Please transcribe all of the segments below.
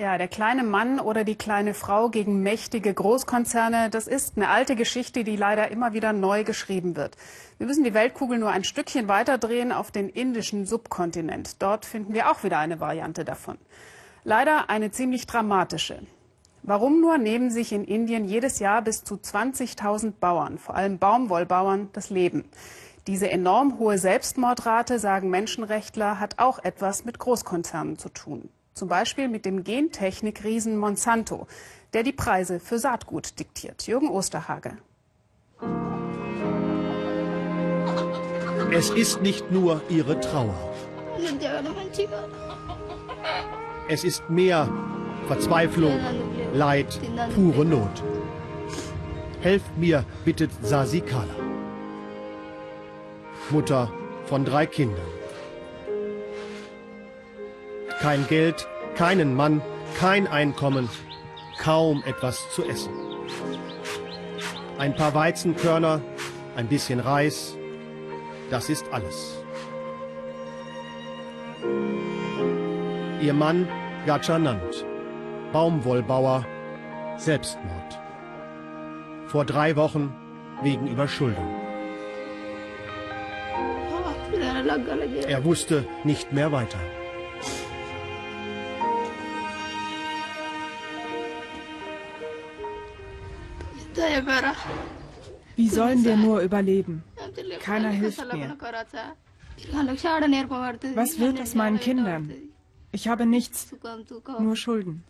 Ja, der kleine Mann oder die kleine Frau gegen mächtige Großkonzerne, das ist eine alte Geschichte, die leider immer wieder neu geschrieben wird. Wir müssen die Weltkugel nur ein Stückchen weiterdrehen auf den indischen Subkontinent. Dort finden wir auch wieder eine Variante davon. Leider eine ziemlich dramatische. Warum nur nehmen sich in Indien jedes Jahr bis zu 20.000 Bauern, vor allem Baumwollbauern, das Leben? Diese enorm hohe Selbstmordrate, sagen Menschenrechtler, hat auch etwas mit Großkonzernen zu tun. Zum Beispiel mit dem Gentechnik-Riesen Monsanto, der die Preise für Saatgut diktiert. Jürgen Osterhage. Es ist nicht nur ihre Trauer. Es ist mehr Verzweiflung, Leid, pure Not. Helft mir, bittet Sasikala. Mutter von drei Kindern. Kein Geld, keinen Mann, kein Einkommen, kaum etwas zu essen. Ein paar Weizenkörner, ein bisschen Reis, das ist alles. Ihr Mann Gachanand, Baumwollbauer, Selbstmord. Vor drei Wochen wegen Überschuldung. Er wusste nicht mehr weiter. Wie sollen wir nur überleben? Keiner hilft mir. Was wird aus meinen Kindern? Ich habe nichts, nur Schulden.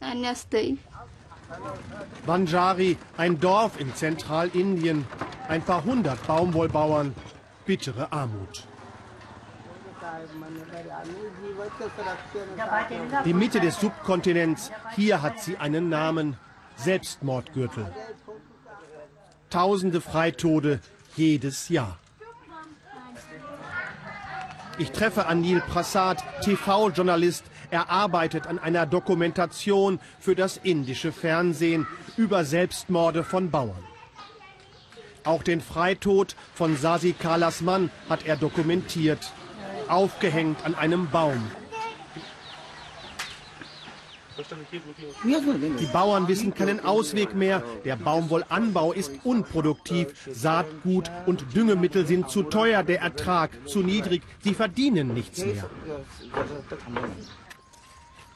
Banjari, ein Dorf in Zentralindien, ein paar hundert Baumwollbauern, bittere Armut. Die Mitte des Subkontinents, hier hat sie einen Namen, Selbstmordgürtel. Tausende Freitode jedes Jahr. Ich treffe Anil Prasad, TV-Journalist. Er arbeitet an einer Dokumentation für das indische Fernsehen über Selbstmorde von Bauern. Auch den Freitod von Sasi Kalas Mann hat er dokumentiert, aufgehängt an einem Baum. Die Bauern wissen keinen Ausweg mehr. Der Baumwollanbau ist unproduktiv. Saatgut und Düngemittel sind zu teuer, der Ertrag zu niedrig. Sie verdienen nichts mehr.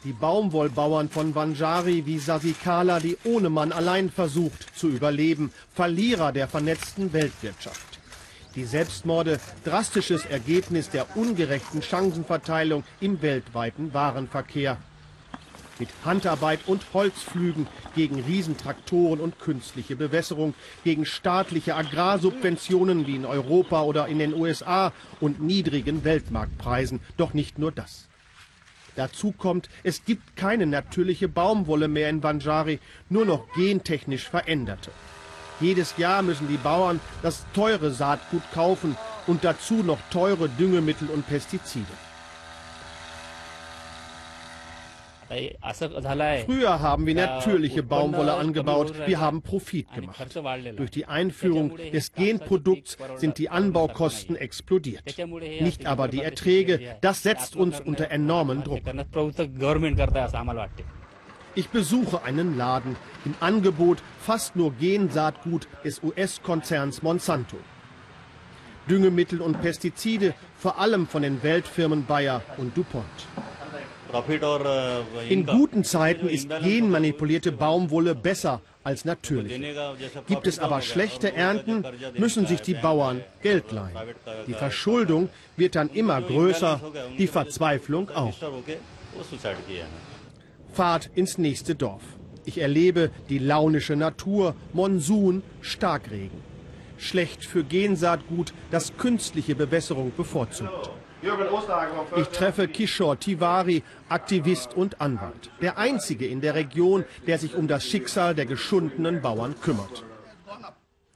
Die Baumwollbauern von Banjari wie Sasikala, die ohne Mann allein versucht zu überleben, Verlierer der vernetzten Weltwirtschaft. Die Selbstmorde, drastisches Ergebnis der ungerechten Chancenverteilung im weltweiten Warenverkehr mit Handarbeit und Holzpflügen, gegen Riesentraktoren und künstliche Bewässerung, gegen staatliche Agrarsubventionen wie in Europa oder in den USA und niedrigen Weltmarktpreisen. Doch nicht nur das. Dazu kommt, es gibt keine natürliche Baumwolle mehr in Banjari, nur noch gentechnisch veränderte. Jedes Jahr müssen die Bauern das teure Saatgut kaufen und dazu noch teure Düngemittel und Pestizide. Früher haben wir natürliche Baumwolle angebaut. Wir haben Profit gemacht. Durch die Einführung des Genprodukts sind die Anbaukosten explodiert. Nicht aber die Erträge. Das setzt uns unter enormen Druck. Ich besuche einen Laden. Im Angebot fast nur Gensaatgut des US-Konzerns Monsanto. Düngemittel und Pestizide, vor allem von den Weltfirmen Bayer und DuPont. In guten Zeiten ist genmanipulierte Baumwolle besser als natürlich. Gibt es aber schlechte Ernten, müssen sich die Bauern Geld leihen. Die Verschuldung wird dann immer größer, die Verzweiflung auch. Fahrt ins nächste Dorf. Ich erlebe die launische Natur, Monsun, Starkregen. Schlecht für Gensaatgut, das künstliche Bewässerung bevorzugt. Ich treffe Kishore Tiwari, Aktivist und Anwalt. Der einzige in der Region, der sich um das Schicksal der geschundenen Bauern kümmert.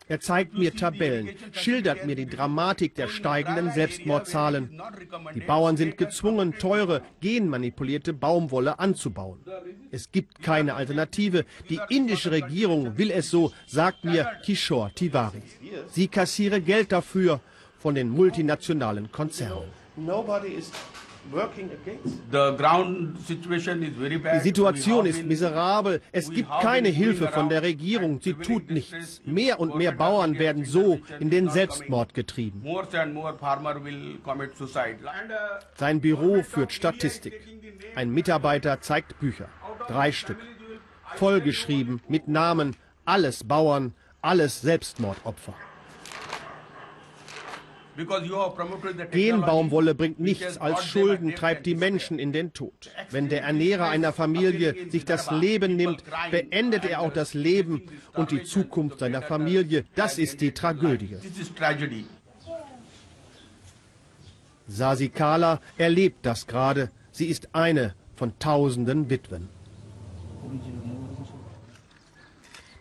Er zeigt mir Tabellen, schildert mir die Dramatik der steigenden Selbstmordzahlen. Die Bauern sind gezwungen, teure, genmanipulierte Baumwolle anzubauen. Es gibt keine Alternative. Die indische Regierung will es so, sagt mir Kishore Tiwari. Sie kassiere Geld dafür von den multinationalen Konzernen. Die Situation ist miserabel. Es gibt keine Hilfe von der Regierung. Sie tut nichts. Mehr und mehr Bauern werden so in den Selbstmord getrieben. Sein Büro führt Statistik. Ein Mitarbeiter zeigt Bücher. Drei Stück. Vollgeschrieben mit Namen. Alles Bauern, alles Selbstmordopfer. Genbaumwolle bringt nichts als Schulden, treibt die Menschen in den Tod. Wenn der Ernährer einer Familie sich das Leben nimmt, beendet er auch das Leben und die Zukunft seiner Familie. Das ist die Tragödie. Sasikala erlebt das gerade. Sie ist eine von tausenden Witwen.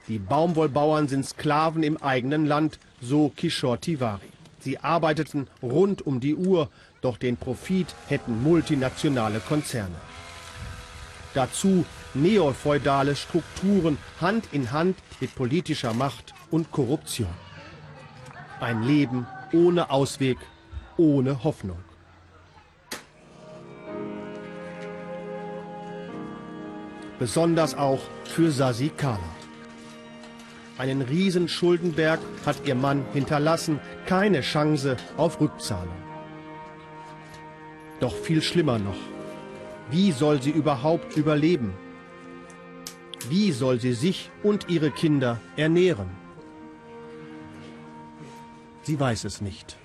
Die Baumwollbauern sind Sklaven im eigenen Land, so Kishore Tiwari. Sie arbeiteten rund um die Uhr, doch den Profit hätten multinationale Konzerne. Dazu neofeudale Strukturen Hand in Hand mit politischer Macht und Korruption. Ein Leben ohne Ausweg, ohne Hoffnung. Besonders auch für Sasi Kala. Einen riesen Schuldenberg hat ihr Mann hinterlassen, keine Chance auf Rückzahlung. Doch viel schlimmer noch. Wie soll sie überhaupt überleben? Wie soll sie sich und ihre Kinder ernähren? Sie weiß es nicht.